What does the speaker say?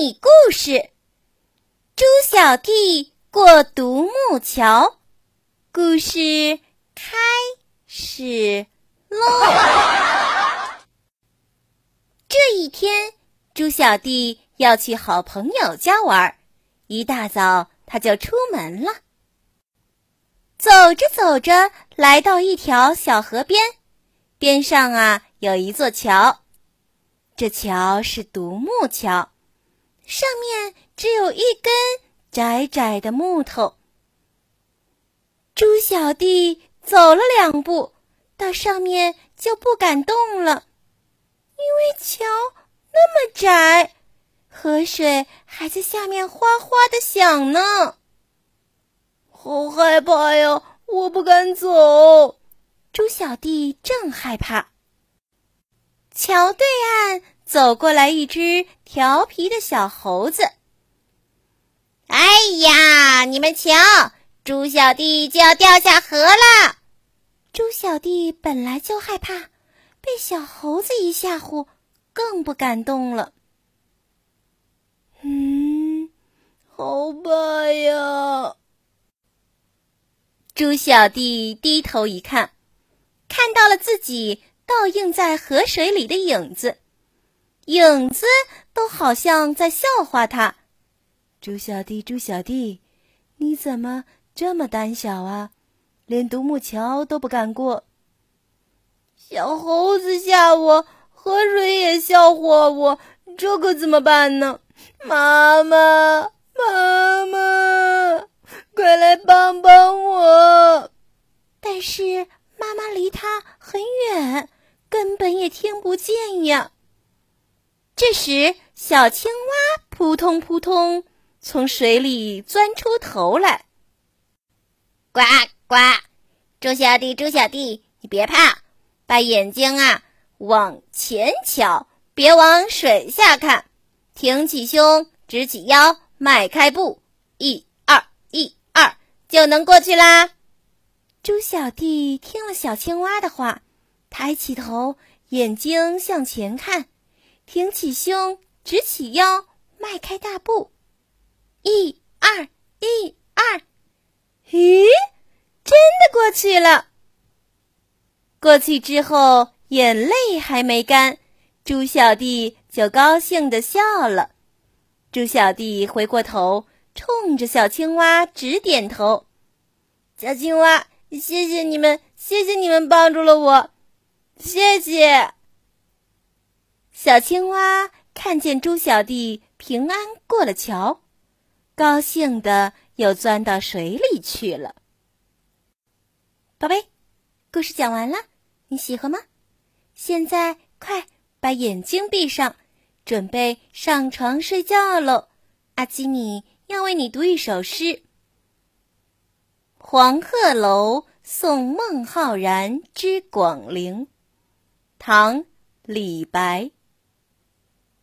你故事：猪小弟过独木桥。故事开始喽！这一天，猪小弟要去好朋友家玩，一大早他就出门了。走着走着，来到一条小河边，边上啊有一座桥，这桥是独木桥。上面只有一根窄窄的木头。猪小弟走了两步，到上面就不敢动了，因为桥那么窄，河水还在下面哗哗的响呢。好害怕呀！我不敢走。猪小弟正害怕，桥对岸。走过来一只调皮的小猴子。哎呀，你们瞧，猪小弟就要掉下河了。猪小弟本来就害怕，被小猴子一吓唬，更不敢动了。嗯，好怕呀！猪小弟低头一看，看到了自己倒映在河水里的影子。影子都好像在笑话他，猪小弟，猪小弟，你怎么这么胆小啊？连独木桥都不敢过。小猴子吓我，河水也笑话我，这可怎么办呢？妈妈，妈妈，快来帮帮我！但是妈妈离他很远，根本也听不见呀。这时，小青蛙扑通扑通从水里钻出头来。呱呱，猪小弟，猪小弟，你别怕，把眼睛啊往前瞧，别往水下看。挺起胸，直起腰，迈开步，一二一二，就能过去啦。猪小弟听了小青蛙的话，抬起头，眼睛向前看。挺起胸，直起腰，迈开大步，一二一二，咦，真的过去了。过去之后，眼泪还没干，猪小弟就高兴的笑了。猪小弟回过头，冲着小青蛙直点头：“小青蛙，谢谢你们，谢谢你们帮助了我，谢谢。”小青蛙看见猪小弟平安过了桥，高兴的又钻到水里去了。宝贝，故事讲完了，你喜欢吗？现在快把眼睛闭上，准备上床睡觉喽。阿基米要为你读一首诗，《黄鹤楼送孟浩然之广陵》，唐·李白。